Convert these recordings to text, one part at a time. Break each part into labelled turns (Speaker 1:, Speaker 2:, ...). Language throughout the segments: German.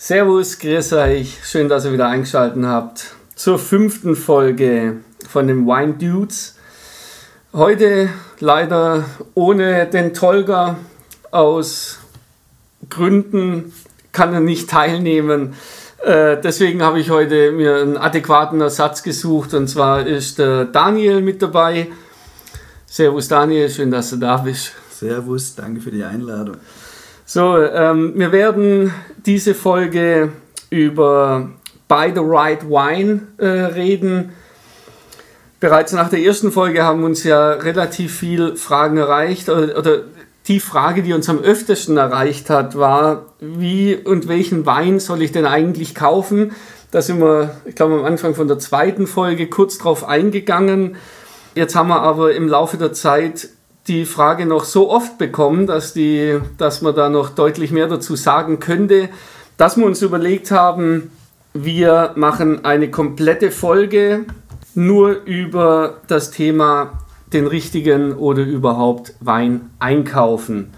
Speaker 1: Servus, grüß euch. Schön, dass ihr wieder eingeschaltet habt zur fünften Folge von den Wine Dudes. Heute leider ohne den Tolga aus Gründen kann er nicht teilnehmen. Äh, deswegen habe ich heute mir einen adäquaten Ersatz gesucht und zwar ist der Daniel mit dabei. Servus Daniel, schön, dass du da bist.
Speaker 2: Servus, danke für die Einladung.
Speaker 1: So, ähm, wir werden diese Folge über Buy the Right Wine äh, reden. Bereits nach der ersten Folge haben uns ja relativ viele Fragen erreicht oder, oder die Frage, die uns am öftesten erreicht hat, war, wie und welchen Wein soll ich denn eigentlich kaufen? Da sind wir, ich glaube, am Anfang von der zweiten Folge kurz drauf eingegangen. Jetzt haben wir aber im Laufe der Zeit die Frage noch so oft bekommen, dass, die, dass man da noch deutlich mehr dazu sagen könnte, dass wir uns überlegt haben, wir machen eine komplette Folge nur über das Thema den richtigen oder überhaupt Wein einkaufen.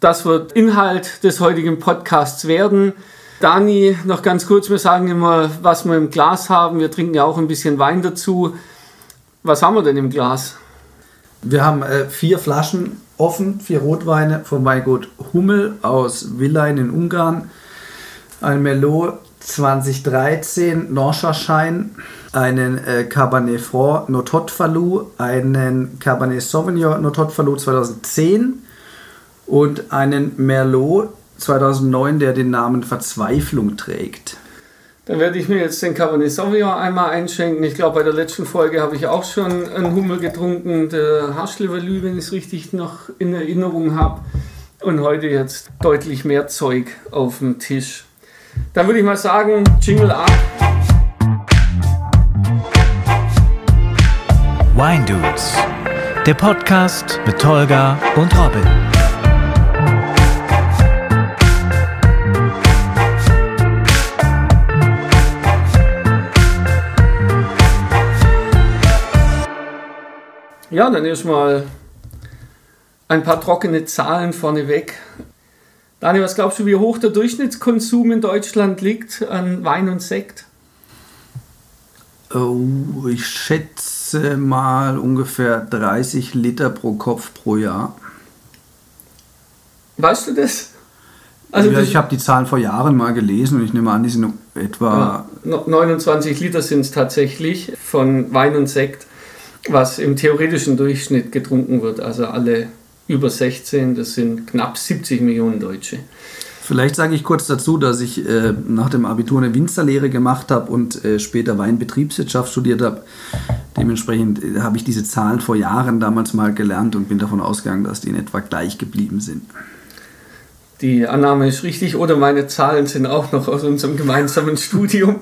Speaker 1: Das wird Inhalt des heutigen Podcasts werden. Dani, noch ganz kurz, wir sagen immer, was wir im Glas haben. Wir trinken ja auch ein bisschen Wein dazu. Was haben wir denn im Glas?
Speaker 2: Wir haben äh, vier Flaschen offen, vier Rotweine von Weingut Hummel aus Villain in Ungarn, ein Merlot 2013 Norscherschein, einen äh, Cabernet Franc Notot Falou, einen Cabernet Sauvignon Notot Falou 2010 und einen Merlot 2009, der den Namen Verzweiflung trägt.
Speaker 1: Dann werde ich mir jetzt den Cabernet Sauvignon einmal einschenken. Ich glaube, bei der letzten Folge habe ich auch schon einen Hummel getrunken, der Haschlevelü, wenn ich es richtig noch in Erinnerung habe. Und heute jetzt deutlich mehr Zeug auf dem Tisch. Dann würde ich mal sagen, Jingle ab.
Speaker 3: Wine Dudes, der Podcast mit Tolga und Robin.
Speaker 1: Ja, dann erstmal ein paar trockene Zahlen vorneweg. Dani, was glaubst du, wie hoch der Durchschnittskonsum in Deutschland liegt an Wein und Sekt?
Speaker 2: Oh, ich schätze mal ungefähr 30 Liter pro Kopf pro Jahr.
Speaker 1: Weißt du das?
Speaker 2: Also ja, ich habe die Zahlen vor Jahren mal gelesen und ich nehme an, die sind etwa.
Speaker 1: Ja, 29 Liter sind es tatsächlich von Wein und Sekt was im theoretischen Durchschnitt getrunken wird. Also alle über 16, das sind knapp 70 Millionen Deutsche.
Speaker 2: Vielleicht sage ich kurz dazu, dass ich äh, nach dem Abitur eine Winzerlehre gemacht habe und äh, später Weinbetriebswirtschaft studiert habe. Dementsprechend äh, habe ich diese Zahlen vor Jahren damals mal gelernt und bin davon ausgegangen, dass die in etwa gleich geblieben sind.
Speaker 1: Die Annahme ist richtig oder meine Zahlen sind auch noch aus unserem gemeinsamen Studium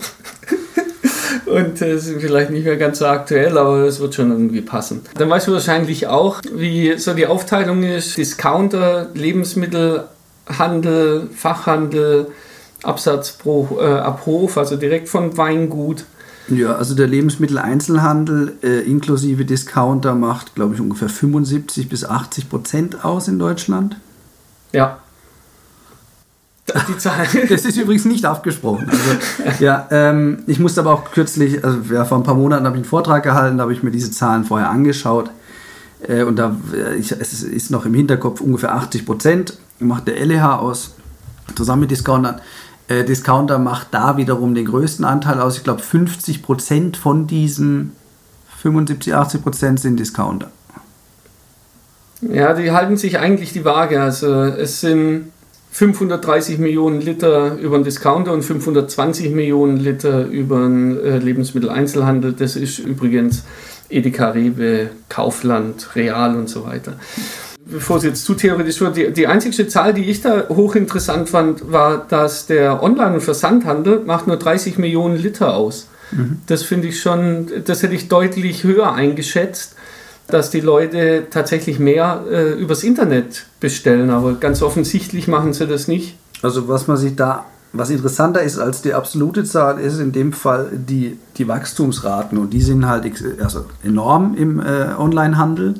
Speaker 1: und äh, sind vielleicht nicht mehr ganz so aktuell, aber das wird schon irgendwie passen. Dann weißt du wahrscheinlich auch, wie so die Aufteilung ist: Discounter, Lebensmittelhandel, Fachhandel, Absatz pro, äh, ab Hof, also direkt von Weingut.
Speaker 2: Ja, also der Lebensmitteleinzelhandel äh, inklusive Discounter macht, glaube ich, ungefähr 75 bis 80 Prozent aus in Deutschland.
Speaker 1: Ja,
Speaker 2: die Zahl. Das ist übrigens nicht abgesprochen. Also, ja, ähm, ich musste aber auch kürzlich, also ja, vor ein paar Monaten habe ich einen Vortrag gehalten, da habe ich mir diese Zahlen vorher angeschaut. Äh, und da äh, ich, es ist noch im Hinterkopf ungefähr 80 Prozent, macht der LEH aus, zusammen mit Discountern. Äh, Discounter macht da wiederum den größten Anteil aus. Ich glaube, 50 Prozent von diesen 75, 80 Prozent sind Discounter.
Speaker 1: Ja, die halten sich eigentlich die Waage. Also es sind 530 Millionen Liter über den Discounter und 520 Millionen Liter über den äh, Lebensmitteleinzelhandel. Das ist übrigens Edeka, Rewe, Kaufland, Real und so weiter. Bevor es jetzt zu theoretisch wird, die, die einzige Zahl, die ich da hochinteressant fand, war, dass der Online- und Versandhandel macht nur 30 Millionen Liter aus. Mhm. Das finde ich schon, das hätte ich deutlich höher eingeschätzt dass die Leute tatsächlich mehr äh, übers Internet bestellen, aber ganz offensichtlich machen sie das nicht.
Speaker 2: Also was man sich da, was interessanter ist als die absolute Zahl, ist in dem Fall die, die Wachstumsraten und die sind halt also enorm im äh, Onlinehandel.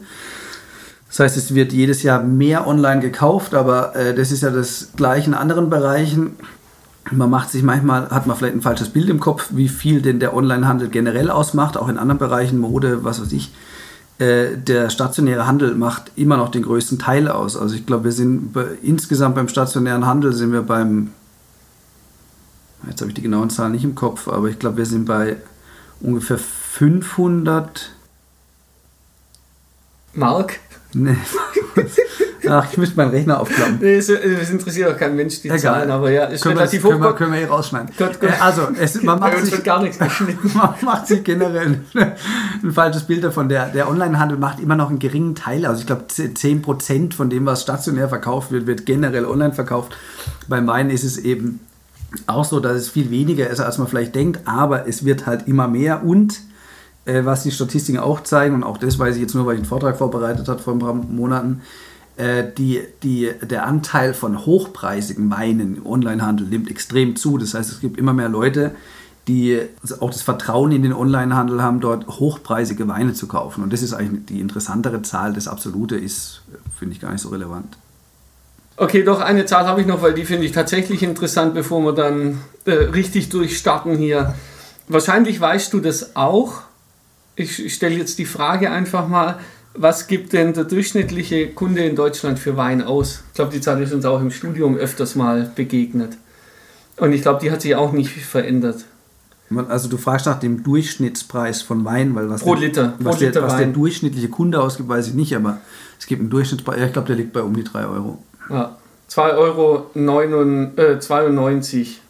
Speaker 2: Das heißt, es wird jedes Jahr mehr online gekauft, aber äh, das ist ja das gleiche in anderen Bereichen. man macht sich manchmal, hat man vielleicht ein falsches Bild im Kopf, wie viel denn der Onlinehandel generell ausmacht, auch in anderen Bereichen, Mode, was weiß ich. Äh, der stationäre Handel macht immer noch den größten Teil aus. Also ich glaube, wir sind bei, insgesamt beim stationären Handel sind wir beim, jetzt habe ich die genauen Zahlen nicht im Kopf, aber ich glaube, wir sind bei ungefähr 500
Speaker 1: Mark.
Speaker 2: Nee. Ach, ich müsste meinen Rechner aufklappen.
Speaker 1: Nee, es, es interessiert auch kein Mensch die Egal. Zahlen, aber ja,
Speaker 2: ist können relativ hoch. Können wir, können wir eh rausschneiden. Gott, Gott. Äh, also, es, man, macht sich, gar nichts geschnitten. man macht sich generell ein falsches Bild davon. Der, der Onlinehandel macht immer noch einen geringen Teil. Also ich glaube, 10% von dem, was stationär verkauft wird, wird generell online verkauft. Beim Wein ist es eben auch so, dass es viel weniger ist, als man vielleicht denkt, aber es wird halt immer mehr und äh, was die Statistiken auch zeigen, und auch das weiß ich jetzt nur, weil ich einen Vortrag vorbereitet habe vor ein paar Monaten, die, die, der Anteil von hochpreisigen Weinen im Onlinehandel nimmt extrem zu. Das heißt, es gibt immer mehr Leute, die auch das Vertrauen in den Onlinehandel haben, dort hochpreisige Weine zu kaufen. Und das ist eigentlich die interessantere Zahl. Das Absolute ist, finde ich, gar nicht so relevant.
Speaker 1: Okay, doch eine Zahl habe ich noch, weil die finde ich tatsächlich interessant, bevor wir dann äh, richtig durchstarten hier. Wahrscheinlich weißt du das auch. Ich stelle jetzt die Frage einfach mal was gibt denn der durchschnittliche Kunde in Deutschland für Wein aus? Ich glaube, die Zahl ist uns auch im Studium öfters mal begegnet. Und ich glaube, die hat sich auch nicht verändert.
Speaker 2: Also du fragst nach dem Durchschnittspreis von Wein, weil was,
Speaker 1: pro Liter,
Speaker 2: der, was, pro Liter der, was der durchschnittliche Kunde ausgibt, weiß ich nicht, aber es gibt einen Durchschnittspreis, ich glaube, der liegt bei um die 3 Euro.
Speaker 1: Ja, 2,92 Euro äh, 92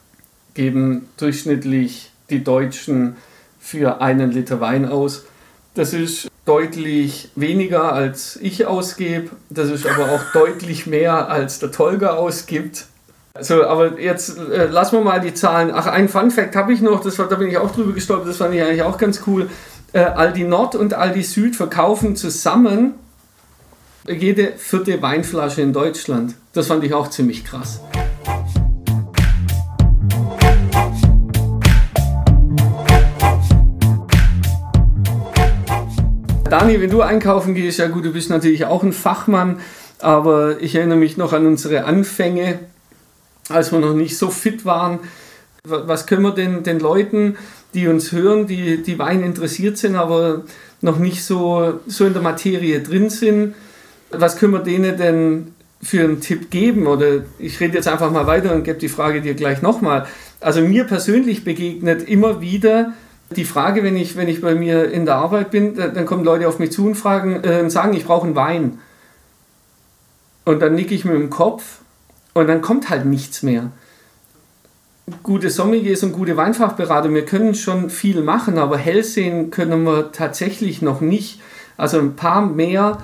Speaker 1: geben durchschnittlich die Deutschen für einen Liter Wein aus. Das ist deutlich weniger als ich ausgebe. Das ist aber auch deutlich mehr als der Tolga ausgibt. So, aber jetzt äh, lassen wir mal die Zahlen. Ach, ein Fun Fact habe ich noch, das, da bin ich auch drüber gestolpert, das fand ich eigentlich auch ganz cool. Äh, Aldi Nord und Aldi Süd verkaufen zusammen jede vierte Weinflasche in Deutschland. Das fand ich auch ziemlich krass. Dani, wenn du einkaufen gehst, ja gut, du bist natürlich auch ein Fachmann, aber ich erinnere mich noch an unsere Anfänge, als wir noch nicht so fit waren. Was können wir denn den Leuten, die uns hören, die, die Wein interessiert sind, aber noch nicht so, so in der Materie drin sind, was können wir denen denn für einen Tipp geben? Oder ich rede jetzt einfach mal weiter und gebe die Frage dir gleich nochmal. Also mir persönlich begegnet immer wieder die Frage, wenn ich, wenn ich bei mir in der Arbeit bin, dann kommen Leute auf mich zu und fragen, äh, sagen, ich brauche einen Wein. Und dann nicke ich mit dem Kopf und dann kommt halt nichts mehr. Gute Sommeliers und gute Weinfachberater, wir können schon viel machen, aber hell sehen können wir tatsächlich noch nicht. Also ein paar mehr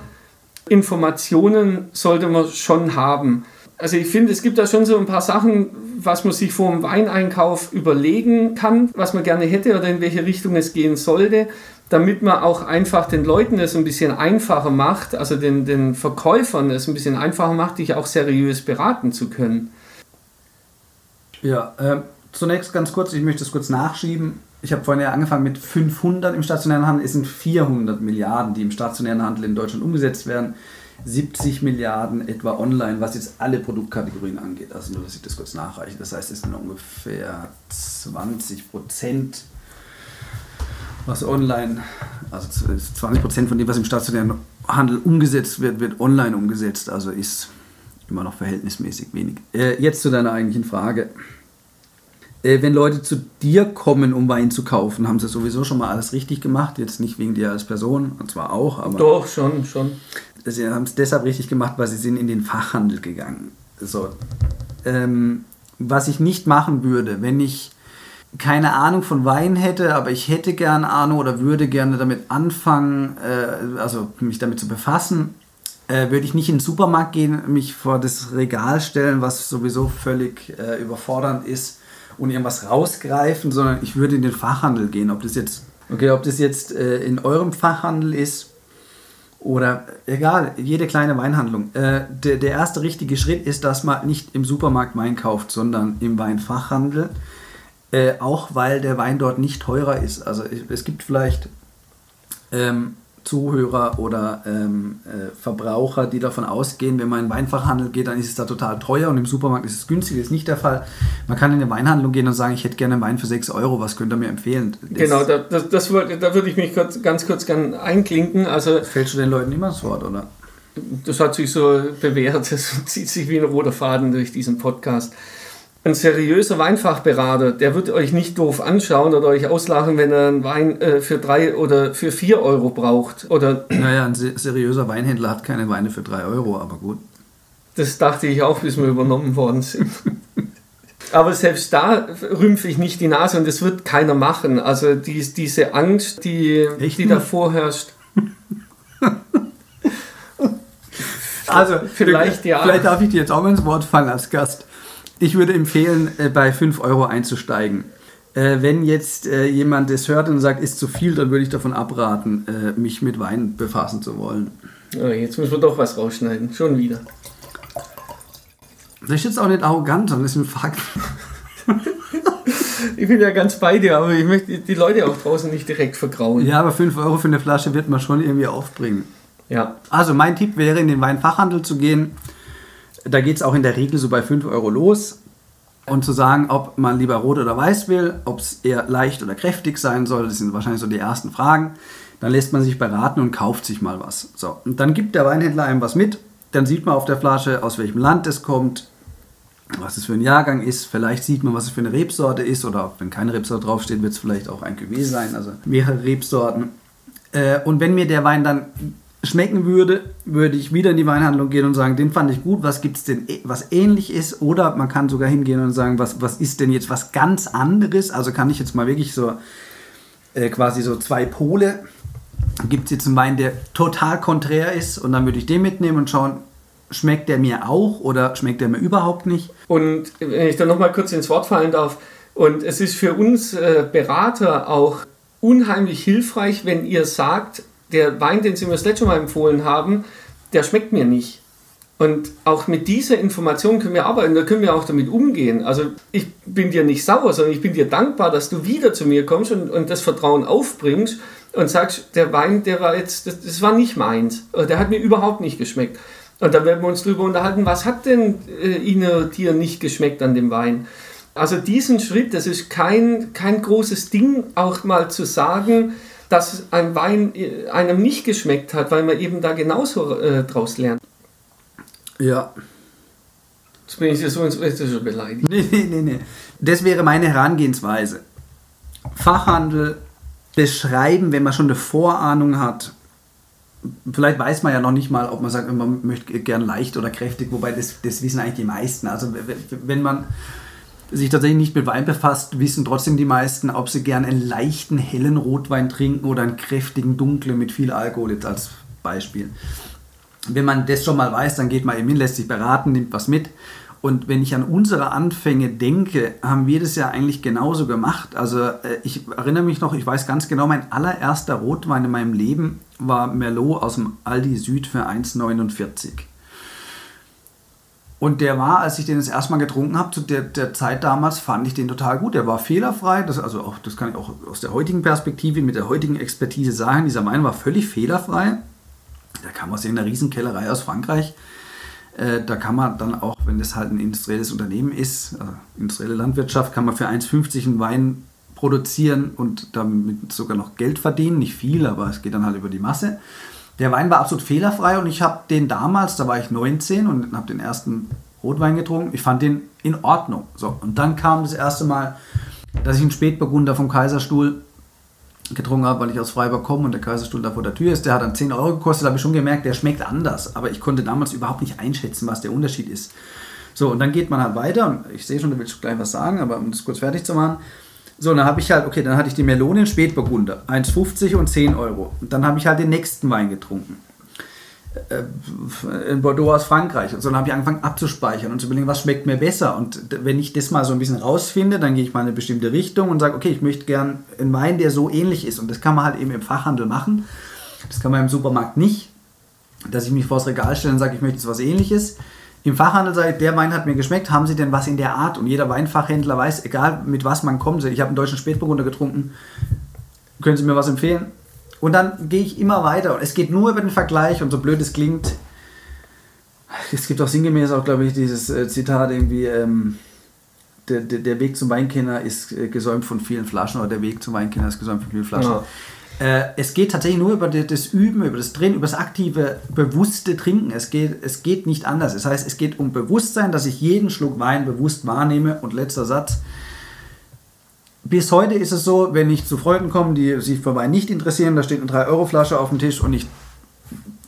Speaker 1: Informationen sollte man schon haben. Also ich finde, es gibt da schon so ein paar Sachen, was man sich vor dem Weineinkauf überlegen kann, was man gerne hätte oder in welche Richtung es gehen sollte, damit man auch einfach den Leuten es ein bisschen einfacher macht, also den, den Verkäufern es ein bisschen einfacher macht, dich auch seriös beraten zu können.
Speaker 2: Ja, äh, zunächst ganz kurz, ich möchte es kurz nachschieben. Ich habe vorhin ja angefangen mit 500 im stationären Handel, es sind 400 Milliarden, die im stationären Handel in Deutschland umgesetzt werden. 70 Milliarden etwa online, was jetzt alle Produktkategorien angeht. Also nur, dass ich das kurz nachreiche. Das heißt, es sind ungefähr 20 Prozent, was online, also 20 Prozent von dem, was im stationären Handel umgesetzt wird, wird online umgesetzt. Also ist immer noch verhältnismäßig wenig. Äh, jetzt zu deiner eigentlichen Frage. Äh, wenn Leute zu dir kommen, um Wein zu kaufen, haben sie sowieso schon mal alles richtig gemacht. Jetzt nicht wegen dir als Person, und zwar auch, aber.
Speaker 1: Doch, schon, schon
Speaker 2: sie haben es deshalb richtig gemacht, weil sie sind in den Fachhandel gegangen. So. Ähm, was ich nicht machen würde, wenn ich keine Ahnung von Wein hätte, aber ich hätte gerne Ahnung oder würde gerne damit anfangen, äh, also mich damit zu befassen, äh, würde ich nicht in den Supermarkt gehen, mich vor das Regal stellen, was sowieso völlig äh, überfordernd ist und irgendwas rausgreifen, sondern ich würde in den Fachhandel gehen. Ob das jetzt, okay, ob das jetzt äh, in eurem Fachhandel ist oder egal, jede kleine Weinhandlung. Äh, der, der erste richtige Schritt ist, dass man nicht im Supermarkt Wein kauft, sondern im Weinfachhandel. Äh, auch weil der Wein dort nicht teurer ist. Also es gibt vielleicht ähm, Zuhörer oder ähm, äh, Verbraucher, die davon ausgehen, wenn man in den Weinfachhandel geht, dann ist es da total teuer und im Supermarkt ist es günstig. Das ist nicht der Fall. Man kann in eine Weinhandlung gehen und sagen, ich hätte gerne einen Wein für 6 Euro, was könnt ihr mir empfehlen? Das
Speaker 1: genau, da, das, das, da würde ich mich kurz, ganz kurz gern einklinken. Also,
Speaker 2: fällst du den Leuten immer das Wort, oder?
Speaker 1: Das hat sich so bewährt, das zieht sich wie ein roter Faden durch diesen Podcast ein seriöser Weinfachberater, der wird euch nicht doof anschauen oder euch auslachen, wenn er einen Wein äh, für drei oder für vier Euro braucht. Oder
Speaker 2: naja, ein seriöser Weinhändler hat keine Weine für drei Euro, aber gut.
Speaker 1: Das dachte ich auch, bis wir übernommen worden sind. aber selbst da rümpfe ich nicht die Nase und das wird keiner machen. Also die, diese Angst, die, die da vorherrscht.
Speaker 2: also vielleicht ja. Vielleicht darf ich dir jetzt auch mal ins Wort fallen als Gast. Ich würde empfehlen, äh, bei 5 Euro einzusteigen. Äh, wenn jetzt äh, jemand das hört und sagt, ist zu viel, dann würde ich davon abraten, mich mit Wein befassen zu wollen.
Speaker 1: Jetzt müssen wir doch was rausschneiden. Schon wieder.
Speaker 2: Das ist jetzt auch nicht arrogant, sondern das ist ein Fakt.
Speaker 1: ich bin ja ganz bei dir, aber ich möchte die Leute auch draußen nicht direkt vergrauen.
Speaker 2: Ja, aber 5 Euro für eine Flasche wird man schon irgendwie aufbringen. Ja. Also mein Tipp wäre, in den Weinfachhandel zu gehen da geht es auch in der Regel so bei 5 Euro los. Und zu sagen, ob man lieber rot oder weiß will, ob es eher leicht oder kräftig sein soll, das sind wahrscheinlich so die ersten Fragen. Dann lässt man sich beraten und kauft sich mal was. So, und dann gibt der Weinhändler einem was mit. Dann sieht man auf der Flasche, aus welchem Land es kommt, was es für ein Jahrgang ist. Vielleicht sieht man, was es für eine Rebsorte ist. Oder wenn keine Rebsorte draufsteht, wird es vielleicht auch ein Cuvée sein. Also mehrere Rebsorten. Äh, und wenn mir der Wein dann schmecken würde, würde ich wieder in die Weinhandlung gehen und sagen, den fand ich gut, was gibt es denn, was ähnlich ist? Oder man kann sogar hingehen und sagen, was, was ist denn jetzt was ganz anderes? Also kann ich jetzt mal wirklich so äh, quasi so zwei Pole. Gibt es jetzt einen Wein, der total konträr ist und dann würde ich den mitnehmen und schauen, schmeckt der mir auch oder schmeckt der mir überhaupt nicht?
Speaker 1: Und wenn ich da nochmal kurz ins Wort fallen darf, und es ist für uns äh, Berater auch unheimlich hilfreich, wenn ihr sagt, der Wein, den Sie mir das letzte Mal empfohlen haben, der schmeckt mir nicht. Und auch mit dieser Information können wir arbeiten, da können wir auch damit umgehen. Also ich bin dir nicht sauer, sondern ich bin dir dankbar, dass du wieder zu mir kommst und, und das Vertrauen aufbringst und sagst, der Wein, der war jetzt, das, das war nicht meins. Der hat mir überhaupt nicht geschmeckt. Und dann werden wir uns darüber unterhalten, was hat denn äh, Ihnen dir nicht geschmeckt an dem Wein? Also diesen Schritt, das ist kein, kein großes Ding, auch mal zu sagen, dass ein Wein äh, einem nicht geschmeckt hat, weil man eben da genauso äh, draus lernt.
Speaker 2: Ja.
Speaker 1: Jetzt bin ich so ins schon beleidigt.
Speaker 2: Nee, nee, nee, nee. Das wäre meine Herangehensweise. Fachhandel beschreiben, wenn man schon eine Vorahnung hat. Vielleicht weiß man ja noch nicht mal, ob man sagt, man möchte gern leicht oder kräftig, wobei das, das wissen eigentlich die meisten. Also wenn man sich tatsächlich nicht mit Wein befasst, wissen trotzdem die meisten, ob sie gern einen leichten, hellen Rotwein trinken oder einen kräftigen, dunklen mit viel Alkohol, jetzt als Beispiel. Wenn man das schon mal weiß, dann geht man eben hin, lässt sich beraten, nimmt was mit. Und wenn ich an unsere Anfänge denke, haben wir das ja eigentlich genauso gemacht. Also äh, ich erinnere mich noch, ich weiß ganz genau, mein allererster Rotwein in meinem Leben war Merlot aus dem Aldi Süd für 1,49. Und der war, als ich den das erste Mal getrunken habe, zu der, der Zeit damals, fand ich den total gut. Der war fehlerfrei. Das, also auch, das kann ich auch aus der heutigen Perspektive, mit der heutigen Expertise sagen. Dieser Wein war völlig fehlerfrei. Der kam aus einer Riesenkellerei aus Frankreich. Äh, da kann man dann auch, wenn das halt ein industrielles Unternehmen ist, also industrielle Landwirtschaft, kann man für 1,50 einen Wein produzieren und damit sogar noch Geld verdienen. Nicht viel, aber es geht dann halt über die Masse. Der Wein war absolut fehlerfrei und ich habe den damals, da war ich 19 und habe den ersten Rotwein getrunken. Ich fand den in Ordnung. So, und dann kam das erste Mal, dass ich einen Spätburgunder vom Kaiserstuhl getrunken habe, weil ich aus Freiburg komme und der Kaiserstuhl da vor der Tür ist. Der hat dann 10 Euro gekostet, habe ich schon gemerkt, der schmeckt anders. Aber ich konnte damals überhaupt nicht einschätzen, was der Unterschied ist. So, und dann geht man halt weiter ich sehe schon, du willst gleich was sagen, aber um das kurz fertig zu machen. So, dann habe ich halt, okay, dann hatte ich die Melone in Spätburgunder, 1,50 und 10 Euro. Und dann habe ich halt den nächsten Wein getrunken. Äh, in Bordeaux aus Frankreich. Und so dann habe ich angefangen abzuspeichern und zu überlegen, was schmeckt mir besser. Und wenn ich das mal so ein bisschen rausfinde, dann gehe ich mal in eine bestimmte Richtung und sage, okay, ich möchte gern einen Wein, der so ähnlich ist. Und das kann man halt eben im Fachhandel machen. Das kann man im Supermarkt nicht. Dass ich mich vor das Regal stelle und sage, ich möchte jetzt was ähnliches. Im Fachhandel sage ich, der Wein hat mir geschmeckt, haben Sie denn was in der Art? Und jeder Weinfachhändler weiß, egal mit was man kommt, ich habe einen deutschen Spätburgunder getrunken, können Sie mir was empfehlen? Und dann gehe ich immer weiter. Und es geht nur über den Vergleich. Und so blöd es klingt, es gibt auch sinngemäß auch, glaube ich, dieses äh, Zitat irgendwie, ähm, der, der, der, Weg zum Weinkenner ist äh, gesäumt von vielen Flaschen oder der Weg zum Weinkenner ist gesäumt von vielen Flaschen. Ja. Äh, es geht tatsächlich nur über das Üben, über das Drehen, über das aktive, bewusste Trinken. Es geht, es geht nicht anders. Das heißt, es geht um Bewusstsein, dass ich jeden Schluck Wein bewusst wahrnehme. Und letzter Satz. Bis heute ist es so, wenn ich zu Freunden komme, die sich für Wein nicht interessieren, da steht eine 3-Euro-Flasche auf dem Tisch und ich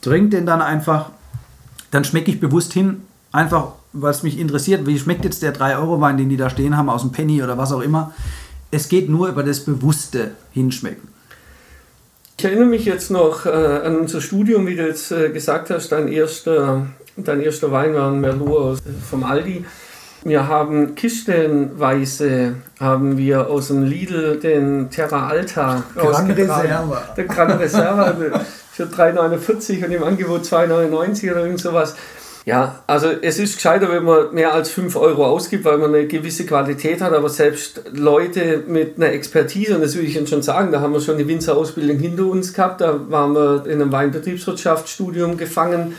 Speaker 2: trinke den dann einfach, dann schmecke ich bewusst hin, einfach weil es mich interessiert, wie schmeckt jetzt der 3-Euro-Wein, den die da stehen haben, aus dem Penny oder was auch immer. Es geht nur über das bewusste Hinschmecken.
Speaker 1: Ich erinnere mich jetzt noch äh, an unser Studium, wie du jetzt äh, gesagt hast, dein erster, dein erster Wein war ein Merlot aus, äh, vom Aldi. Wir haben kistenweise haben wir aus dem Lidl den Terra Alta
Speaker 2: Gran Reserva.
Speaker 1: Der Gran Reserva für 3,49 und im Angebot 2,99 oder irgend sowas. Ja, also es ist gescheiter, wenn man mehr als 5 Euro ausgibt, weil man eine gewisse Qualität hat, aber selbst Leute mit einer Expertise, und das will ich Ihnen schon sagen, da haben wir schon eine Winzerausbildung hinter uns gehabt, da waren wir in einem Weinbetriebswirtschaftsstudium gefangen,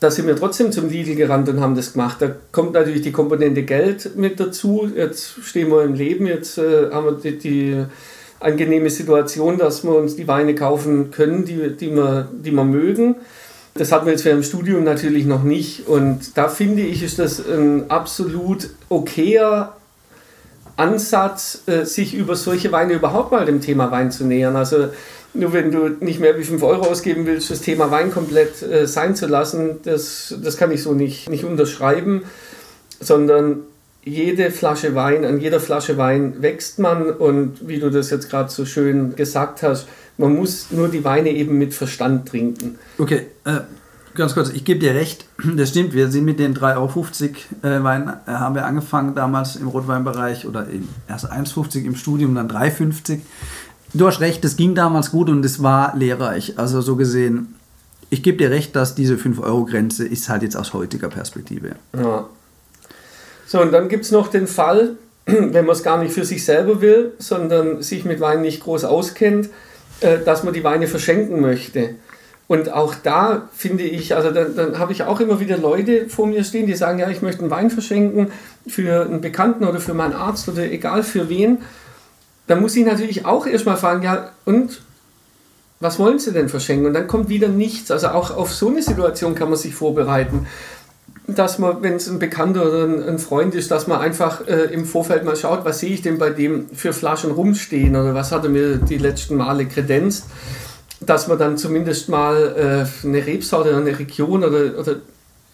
Speaker 1: da sind wir trotzdem zum Lidl gerannt und haben das gemacht. Da kommt natürlich die Komponente Geld mit dazu, jetzt stehen wir im Leben, jetzt äh, haben wir die, die angenehme Situation, dass wir uns die Weine kaufen können, die, die, wir, die wir mögen. Das hatten wir jetzt für im Studium natürlich noch nicht. Und da finde ich, ist das ein absolut okayer Ansatz, äh, sich über solche Weine überhaupt mal dem Thema Wein zu nähern. Also nur wenn du nicht mehr wie 5 Euro ausgeben willst, das Thema Wein komplett äh, sein zu lassen, das, das kann ich so nicht, nicht unterschreiben, sondern jede Flasche Wein, an jeder Flasche Wein wächst man und wie du das jetzt gerade so schön gesagt hast, man muss nur die Weine eben mit Verstand trinken.
Speaker 2: Okay, äh, ganz kurz, ich gebe dir recht, das stimmt, wir sind mit den 3,50 Euro äh, Weinen, äh, haben wir angefangen damals im Rotweinbereich oder in, erst 1,50 im Studium, dann 3,50. Du hast recht, das ging damals gut und es war lehrreich. Also so gesehen, ich gebe dir recht, dass diese 5-Euro-Grenze ist halt jetzt aus heutiger Perspektive.
Speaker 1: Ja. So, und dann gibt es noch den Fall, wenn man es gar nicht für sich selber will, sondern sich mit Wein nicht groß auskennt, äh, dass man die Weine verschenken möchte. Und auch da finde ich, also dann, dann habe ich auch immer wieder Leute vor mir stehen, die sagen, ja, ich möchte einen Wein verschenken für einen Bekannten oder für meinen Arzt oder egal für wen. Da muss ich natürlich auch erstmal fragen, ja, und was wollen Sie denn verschenken? Und dann kommt wieder nichts. Also auch auf so eine Situation kann man sich vorbereiten dass man, wenn es ein Bekannter oder ein, Freund ist, dass man einfach äh, im Vorfeld mal schaut, was sehe ich denn bei dem für Flaschen rumstehen oder was hat er mir die letzten Male kredenzt, dass man dann zumindest mal äh, eine Rebsorte oder eine Region oder, oder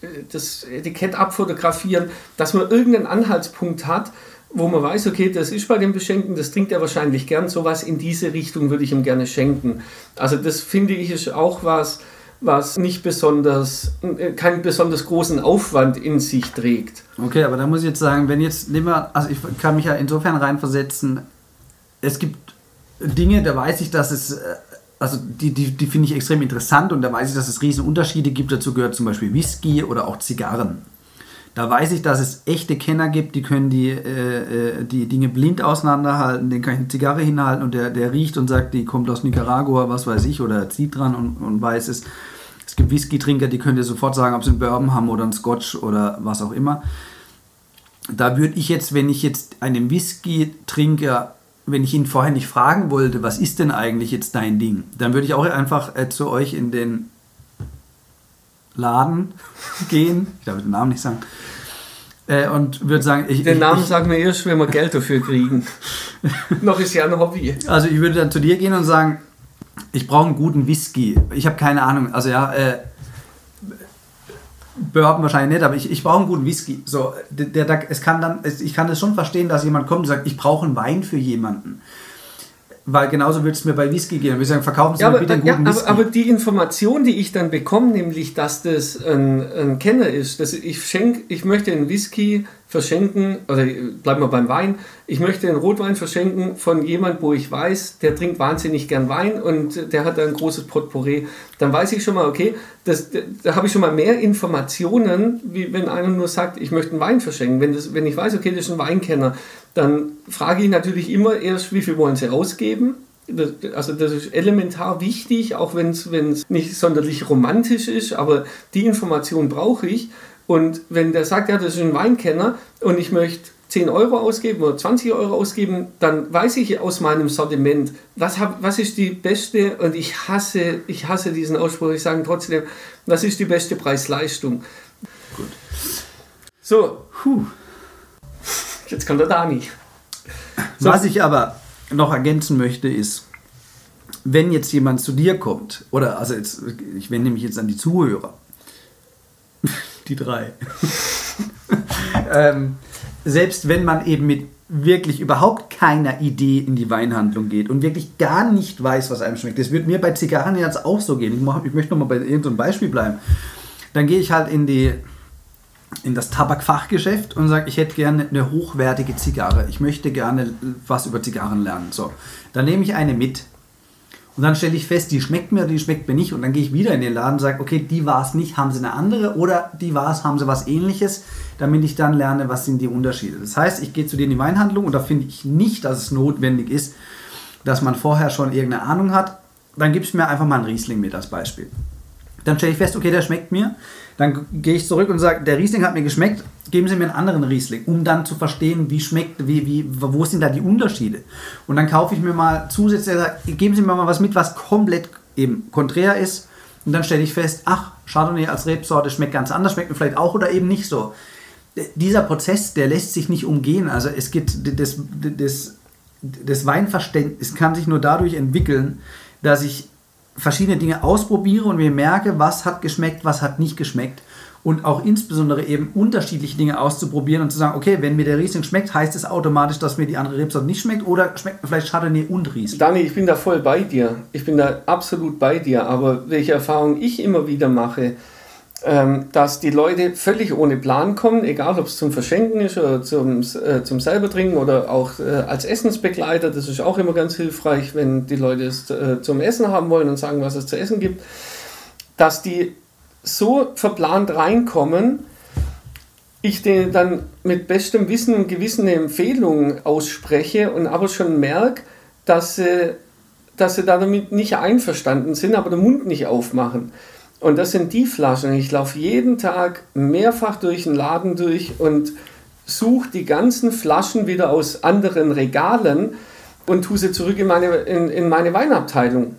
Speaker 1: äh, das Etikett abfotografieren, dass man irgendeinen Anhaltspunkt hat, wo man weiß, okay, das ist bei dem Beschenken, das trinkt er wahrscheinlich gern, sowas in diese Richtung würde ich ihm gerne schenken. Also das finde ich ist auch was, was nicht besonders, äh, keinen besonders großen Aufwand in sich trägt.
Speaker 2: Okay, aber da muss ich jetzt sagen, wenn jetzt, nehmen wir, also ich kann mich ja insofern reinversetzen, es gibt Dinge, da weiß ich, dass es, äh, also die, die, die finde ich extrem interessant und da weiß ich, dass es riesen Unterschiede gibt. Dazu gehört zum Beispiel Whisky oder auch Zigarren. Da weiß ich, dass es echte Kenner gibt, die können die, äh, äh die Dinge blind auseinanderhalten. Den kann ich eine Zigarre hinhalten und der, der riecht und sagt, die kommt aus Nicaragua, was weiß ich, oder zieht dran und, und weiß es. Es gibt Whisky-Trinker, die können dir sofort sagen, ob sie einen Bourbon haben oder einen Scotch oder was auch immer. Da würde ich jetzt, wenn ich jetzt einen Whisky-Trinker, wenn ich ihn vorher nicht fragen wollte, was ist denn eigentlich jetzt dein Ding, dann würde ich auch einfach äh, zu euch in den Laden gehen, ich darf den Namen nicht sagen, äh, und würde sagen,
Speaker 1: ich, den Namen ich, sagen wir erst, wenn wir Geld dafür kriegen. Noch ist ja ein Hobby.
Speaker 2: Also ich würde dann zu dir gehen und sagen, ich brauche einen guten Whisky. Ich habe keine Ahnung. Also ja, äh, Bourbon wahrscheinlich nicht, aber ich, ich brauche einen guten Whisky. So, der, der, es kann dann, ich kann es schon verstehen, dass jemand kommt und sagt, ich brauche einen Wein für jemanden. Weil genauso würde es mir bei Whisky gehen. Wir sagen, verkaufen Sie ja, mir bitte einen guten
Speaker 1: ja, Whisky. Aber, aber, die Information, die ich dann bekomme, nämlich, dass das ein, ein Kenner ist, dass ich schenke, ich möchte einen Whisky verschenken, oder bleiben wir beim Wein, ich möchte einen Rotwein verschenken von jemand, wo ich weiß, der trinkt wahnsinnig gern Wein und der hat ein großes Potpourri, dann weiß ich schon mal, okay, das, da habe ich schon mal mehr Informationen, wie wenn einer nur sagt, ich möchte einen Wein verschenken. Wenn, das, wenn ich weiß, okay, das ist ein Weinkenner, dann frage ich natürlich immer erst, wie viel wollen Sie ausgeben? Also das ist elementar wichtig, auch wenn es nicht sonderlich romantisch ist, aber die Information brauche ich. Und wenn der sagt, ja, das ist ein Weinkenner und ich möchte 10 Euro ausgeben oder 20 Euro ausgeben, dann weiß ich aus meinem Sortiment, was, hab, was ist die beste, und ich hasse, ich hasse diesen Ausspruch, ich sage trotzdem, was ist die beste Preis-Leistung. Gut. So, Puh. jetzt kommt der Dani.
Speaker 2: So. Was ich aber noch ergänzen möchte, ist, wenn jetzt jemand zu dir kommt, oder also jetzt, ich wende mich jetzt an die Zuhörer, die drei, ähm, selbst wenn man eben mit wirklich überhaupt keiner Idee in die Weinhandlung geht und wirklich gar nicht weiß, was einem schmeckt, das wird mir bei Zigarren jetzt auch so gehen. Ich, mach, ich möchte nochmal bei irgendeinem Beispiel bleiben. Dann gehe ich halt in die in das Tabakfachgeschäft und sage, ich hätte gerne eine hochwertige Zigarre. Ich möchte gerne was über Zigarren lernen. So, dann nehme ich eine mit. Und dann stelle ich fest, die schmeckt mir oder die schmeckt mir nicht. Und dann gehe ich wieder in den Laden und sage, okay, die war es nicht, haben sie eine andere oder die war es, haben sie was ähnliches, damit ich dann lerne, was sind die Unterschiede. Das heißt, ich gehe zu denen in die Weinhandlung und da finde ich nicht, dass es notwendig ist, dass man vorher schon irgendeine Ahnung hat. Dann gibst du mir einfach mal einen Riesling mit als Beispiel. Dann stelle ich fest, okay, der schmeckt mir. Dann gehe ich zurück und sage, der Riesling hat mir geschmeckt, geben Sie mir einen anderen Riesling, um dann zu verstehen, wie schmeckt, wie, wie, wo sind da die Unterschiede. Und dann kaufe ich mir mal zusätzlich, geben Sie mir mal was mit, was komplett eben konträr ist. Und dann stelle ich fest, ach, Chardonnay als Rebsorte schmeckt ganz anders, schmeckt mir vielleicht auch oder eben nicht so. Dieser Prozess, der lässt sich nicht umgehen. Also es gibt das, das, das Weinverständnis kann sich nur dadurch entwickeln, dass ich verschiedene Dinge ausprobiere und mir merke, was hat geschmeckt, was hat nicht geschmeckt. Und auch insbesondere eben unterschiedliche Dinge auszuprobieren und zu sagen, okay, wenn mir der Riesling schmeckt, heißt es automatisch, dass mir die andere Rebsorte nicht schmeckt oder schmeckt mir vielleicht Chardonnay und Riesling.
Speaker 1: Dani, ich bin da voll bei dir. Ich bin da absolut bei dir. Aber welche Erfahrung ich immer wieder mache, ähm, dass die Leute völlig ohne Plan kommen, egal ob es zum Verschenken ist oder zum, äh, zum selber trinken oder auch äh, als Essensbegleiter. Das ist auch immer ganz hilfreich, wenn die Leute es äh, zum Essen haben wollen und sagen, was es zu essen gibt, dass die so verplant reinkommen, ich denen dann mit bestem Wissen und Gewissen eine Empfehlung ausspreche und aber schon merke, dass sie, dass sie damit nicht einverstanden sind, aber den Mund nicht aufmachen. Und das sind die Flaschen. Ich laufe jeden Tag mehrfach durch den Laden durch und suche die ganzen Flaschen wieder aus anderen Regalen und tue sie zurück in meine, in, in meine Weinabteilung.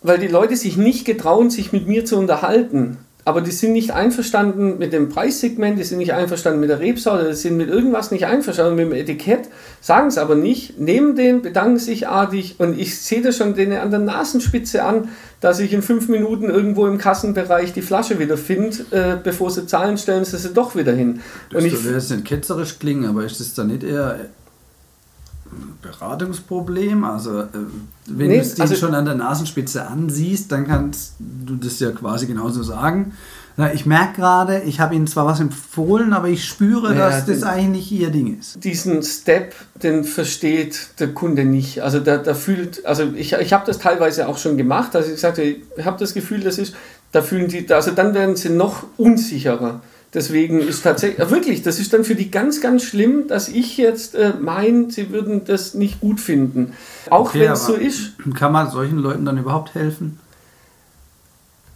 Speaker 1: Weil die Leute sich nicht getrauen, sich mit mir zu unterhalten aber die sind nicht einverstanden mit dem Preissegment, die sind nicht einverstanden mit der Rebsorte, die sind mit irgendwas nicht einverstanden mit dem Etikett, sagen es aber nicht, nehmen den, bedanken sich artig und ich sehe das schon denen an der Nasenspitze an, dass ich in fünf Minuten irgendwo im Kassenbereich die Flasche wieder finde, äh, bevor sie zahlen, stellen sie sie doch wieder hin.
Speaker 2: Das würde jetzt nicht ketzerisch klingen, aber ist das dann nicht eher Beratungsproblem. Also, äh, wenn nee, du es also, schon an der Nasenspitze ansiehst, dann kannst du das ja quasi genauso sagen. Ich merke gerade, ich habe Ihnen zwar was empfohlen, aber ich spüre, ja, dass das eigentlich nicht Ihr Ding ist.
Speaker 1: Diesen Step, den versteht der Kunde nicht. Also da, da fühlt, also ich, ich habe das teilweise auch schon gemacht, also ich sagte, ich habe das Gefühl, das ist, da fühlen die, also dann werden sie noch unsicherer. Deswegen ist tatsächlich, wirklich, das ist dann für die ganz, ganz schlimm, dass ich jetzt äh, meine, sie würden das nicht gut finden. Auch okay, wenn es so ist.
Speaker 2: Kann man solchen Leuten dann überhaupt helfen?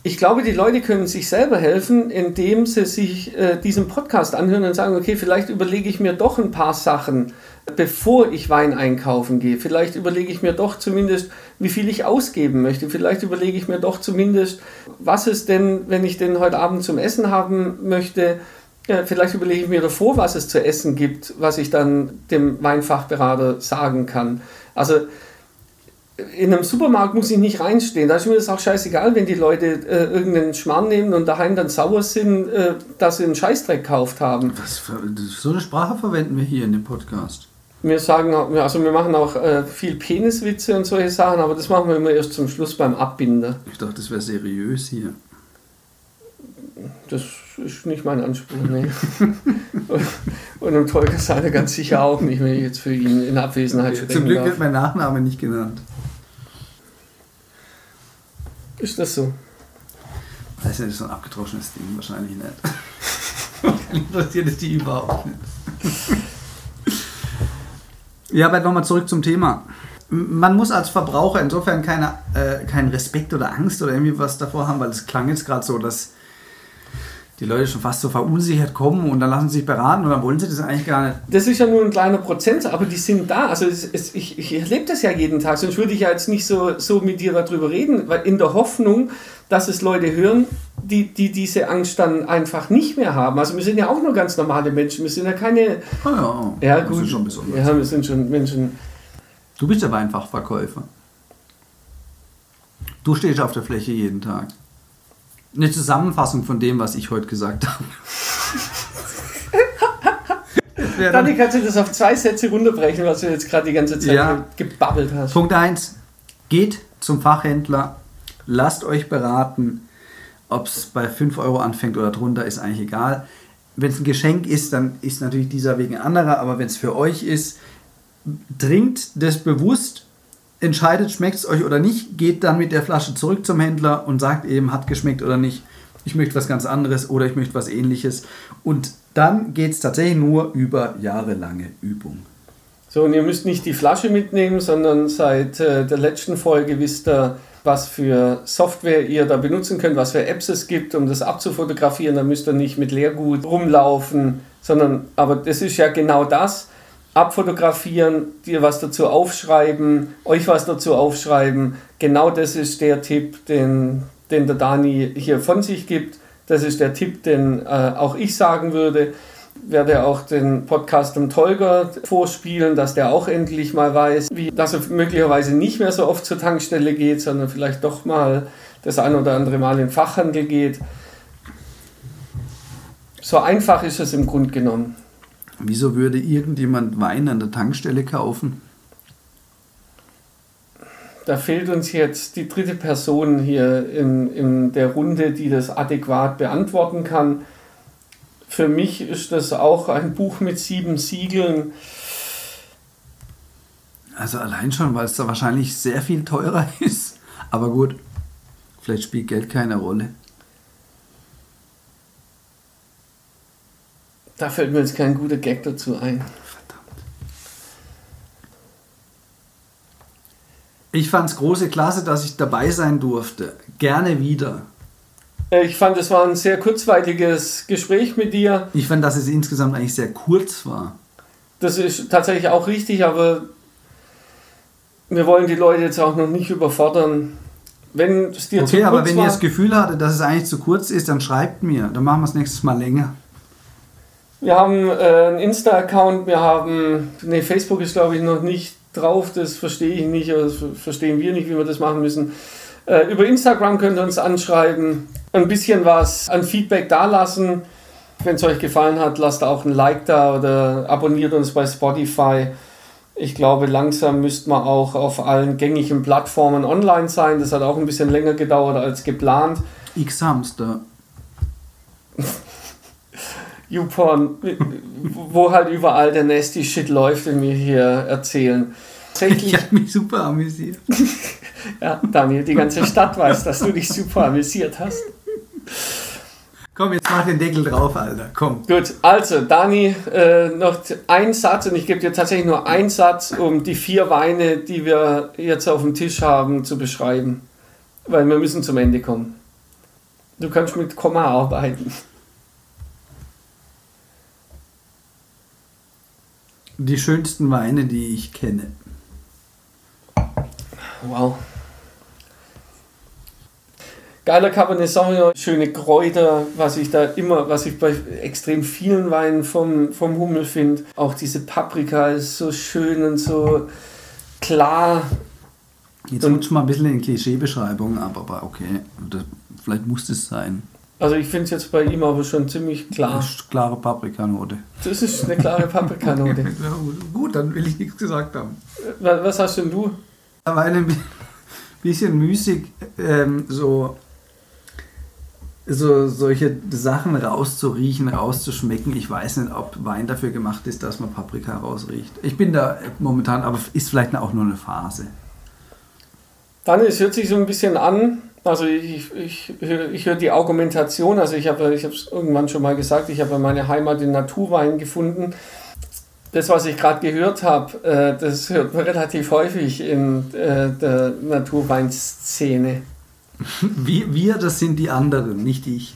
Speaker 1: Ich glaube, die Leute können sich selber helfen, indem sie sich äh, diesen Podcast anhören und sagen, okay, vielleicht überlege ich mir doch ein paar Sachen bevor ich Wein einkaufen gehe. Vielleicht überlege ich mir doch zumindest, wie viel ich ausgeben möchte. Vielleicht überlege ich mir doch zumindest, was es denn, wenn ich den heute Abend zum Essen haben möchte, vielleicht überlege ich mir davor, was es zu essen gibt, was ich dann dem Weinfachberater sagen kann. Also in einem Supermarkt muss ich nicht reinstehen. Da ist mir das auch scheißegal, wenn die Leute äh, irgendeinen Schmarrn nehmen und daheim dann sauer sind, äh, dass sie einen Scheißdreck gekauft haben.
Speaker 2: Was, so eine Sprache verwenden wir hier in dem Podcast
Speaker 1: wir sagen, also wir machen auch äh, viel Peniswitze und solche Sachen, aber das machen wir immer erst zum Schluss beim Abbinder.
Speaker 2: Ich dachte, das wäre seriös hier.
Speaker 1: Das ist nicht mein Anspruch, nee. und im Tolga seine ganz sicher auch nicht, wenn ich jetzt für ihn in Abwesenheit
Speaker 2: sprechen Zum Glück darf. wird mein Nachname nicht genannt.
Speaker 1: Ist das so?
Speaker 2: Das ist ja so ein abgedroschenes Ding, wahrscheinlich nicht. Interessiert es die überhaupt nicht. Ja, aber nochmal zurück zum Thema. man muss als Verbraucher insofern keine, äh, keinen Respekt oder Angst oder irgendwie was davor haben, weil es klang jetzt gerade so, dass die Leute schon fast so verunsichert kommen und dann lassen sie sich beraten und dann wollen sie das eigentlich gar nicht.
Speaker 1: Das ist ja nur ein kleiner Prozent, aber die sind da. Also es, es, ich, ich erlebe das ja jeden Tag, sonst würde ich ja jetzt nicht so, so mit dir darüber reden, weil in der Hoffnung, dass es Leute hören, die, die diese Angst dann einfach nicht mehr haben. Also wir sind ja auch nur ganz normale Menschen, wir sind ja keine...
Speaker 2: Oh ja,
Speaker 1: Ja, gut.
Speaker 2: ist schon besonders.
Speaker 1: Ja, wir sind schon Menschen...
Speaker 2: Du bist aber ein Fachverkäufer. Du stehst auf der Fläche jeden Tag. Eine Zusammenfassung von dem, was ich heute gesagt habe. Dann-
Speaker 1: Dani, kannst du das auf zwei Sätze runterbrechen, was du jetzt gerade die ganze Zeit
Speaker 2: Ja.
Speaker 1: ge- gebabbelt hast?
Speaker 2: Punkt 1. Geht zum Fachhändler, lasst euch beraten. Ob es bei 5 Euro anfängt oder drunter, ist eigentlich egal. Wenn es ein Geschenk ist, dann ist natürlich dieser Weg ein anderer, aber wenn es für euch ist, trinkt das bewusst, entscheidet, schmeckt es euch oder nicht, geht dann mit der Flasche zurück zum Händler und sagt eben, hat geschmeckt oder nicht, ich möchte was ganz anderes oder ich möchte was ähnliches. Und dann geht es tatsächlich nur über jahrelange Übung.
Speaker 1: So, und ihr müsst nicht die Flasche mitnehmen, sondern seit äh, der letzten Folge wisst ihr, was für Software ihr da benutzen könnt, was für Apps es gibt, um das abzufotografieren. Da müsst ihr nicht mit Leergut rumlaufen, sondern, aber das ist ja genau das. Abfotografieren, dir was dazu aufschreiben, euch was dazu aufschreiben. Genau das ist der Tipp, den, den der Dani hier von sich gibt. Das ist der Tipp, den äh, auch ich sagen würde werde auch den Podcast dem Tolga vorspielen, dass der auch endlich mal weiß, wie, dass er möglicherweise nicht mehr so oft zur Tankstelle geht, sondern vielleicht doch mal das ein oder andere Mal in den Fachhandel geht. So einfach ist es im Grunde genommen.
Speaker 2: Wieso würde irgendjemand Wein an der Tankstelle kaufen?
Speaker 1: Da fehlt uns jetzt die dritte Person hier in, in der Runde, die das adäquat beantworten kann. Für mich ist das auch ein Buch mit sieben Siegeln.
Speaker 2: Also allein schon, weil es da wahrscheinlich sehr viel teurer ist. Aber gut, vielleicht spielt Geld keine Rolle.
Speaker 1: Da fällt mir jetzt kein guter Gag dazu ein.
Speaker 2: Verdammt. Ich fand es große Klasse, dass ich dabei sein durfte. Gerne wieder.
Speaker 1: Ich fand, es war ein sehr kurzweiliges Gespräch mit dir.
Speaker 2: Ich fand, dass es insgesamt eigentlich sehr kurz war.
Speaker 1: Das ist tatsächlich auch richtig, aber wir wollen die Leute jetzt auch noch nicht überfordern. Wenn es dir zu
Speaker 2: Okay, aber
Speaker 1: kurz
Speaker 2: wenn ihr
Speaker 1: war,
Speaker 2: das Gefühl hattet, dass es eigentlich zu kurz ist, dann schreibt mir. Dann machen wir es nächstes Mal länger.
Speaker 1: Wir haben äh, einen Insta-Account, wir haben, nee, Facebook ist glaube ich noch nicht drauf, das verstehe ich nicht, oder das verstehen wir nicht, wie wir das machen müssen. Äh, über Instagram könnt ihr uns anschreiben, ein bisschen was an Feedback dalassen. Wenn es euch gefallen hat, lasst auch ein Like da oder abonniert uns bei Spotify. Ich glaube, langsam müsste man auch auf allen gängigen Plattformen online sein. Das hat auch ein bisschen länger gedauert als geplant.
Speaker 2: X-Hamster.
Speaker 1: YouPorn, wo halt überall der nasty Shit läuft, den wir hier erzählen. Tatsächlich,
Speaker 2: Ich habe mich super amüsiert.
Speaker 1: ja, Daniel, die ganze Stadt weiß, dass du dich super amüsiert hast.
Speaker 2: Komm, jetzt mach den Deckel drauf, Alter. Komm.
Speaker 1: Gut, also Dani, äh, noch ein Satz und ich gebe dir tatsächlich nur einen Satz, um die vier Weine, die wir jetzt auf dem Tisch haben, zu beschreiben. Weil wir müssen zum Ende kommen. Du kannst mit Komma arbeiten.
Speaker 2: Die schönsten Weine, die ich kenne.
Speaker 1: Wow. Geiler Cabernet Sauvignon, schöne Kräuter, was ich da immer, was ich bei extrem vielen Weinen vom, vom Hummel finde. Auch diese Paprika ist so schön und so klar.
Speaker 2: Jetzt rutscht mal ein bisschen in Klischeebeschreibungen ab, aber okay. Das, vielleicht muss es sein.
Speaker 1: Also ich finde es jetzt bei ihm aber schon ziemlich klar.
Speaker 2: Das ist klare Paprikanote.
Speaker 1: Das ist eine klare Paprikanote.
Speaker 2: Gut, dann will ich nichts gesagt haben.
Speaker 1: Was was hast denn du?
Speaker 2: Aber ein bisschen müßig, ähm, so, so solche Sachen rauszuriechen, rauszuschmecken. Ich weiß nicht, ob Wein dafür gemacht ist, dass man Paprika rausriecht. Ich bin da momentan, aber ist vielleicht auch nur eine Phase.
Speaker 1: Dann, es hört sich so ein bisschen an, also ich, ich, ich höre die Argumentation, also ich habe ich es irgendwann schon mal gesagt, ich habe meine Heimat in Naturwein gefunden. das, was ich gerade gehört habe, äh, das hört man relativ häufig in äh, der Naturweinszene.
Speaker 2: Wir, wir, das sind die anderen, nicht ich.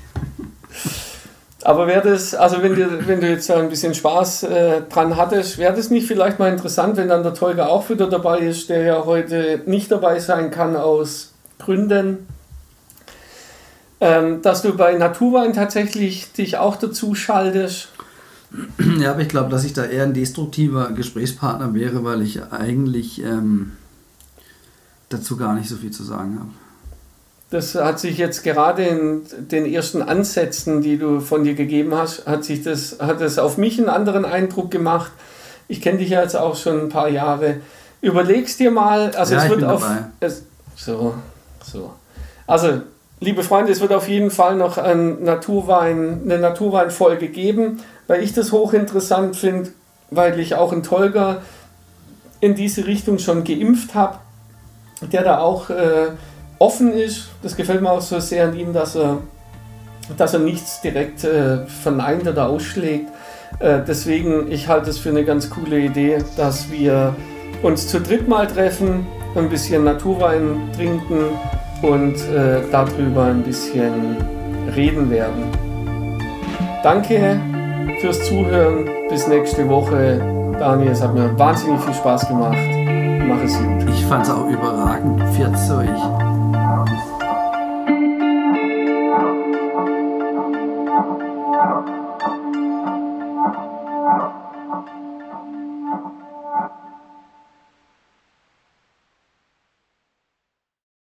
Speaker 1: Aber wäre das, also wenn du, wenn du jetzt ein bisschen Spaß äh, dran hattest, wäre das nicht vielleicht mal interessant, wenn dann der Tolga auch wieder dabei ist, der ja heute nicht dabei sein kann aus Gründen, ähm, dass du bei Naturwein tatsächlich dich auch dazu schaltest?
Speaker 2: Ja, aber ich glaube, dass ich da eher ein destruktiver Gesprächspartner wäre, weil ich eigentlich ähm, dazu gar nicht so viel zu sagen habe.
Speaker 1: Das hat sich jetzt gerade in den ersten Ansätzen, die du von dir gegeben hast, hat sich das, hat das auf mich einen anderen Eindruck gemacht. Ich kenne dich ja jetzt auch schon ein paar Jahre. Überlegst dir mal, also ja, es wird auf. Es, so, so. Also, liebe Freunde, es wird auf jeden Fall noch ein Naturwein, eine Naturweinfolge geben, weil ich das hochinteressant finde, weil ich auch einen Tolga in diese Richtung schon geimpft habe, der da auch. Äh, offen ist. Das gefällt mir auch so sehr an ihm, dass er, dass er nichts direkt äh, verneint oder ausschlägt. Äh, deswegen, ich halte es für eine ganz coole Idee, dass wir uns zu dritt mal treffen, ein bisschen Naturwein trinken und äh, darüber ein bisschen reden werden. Danke fürs Zuhören. Bis nächste Woche. Daniel, es hat mir wahnsinnig viel Spaß gemacht. Mach es gut.
Speaker 2: Ich fand es auch überragend. Pfiat euch.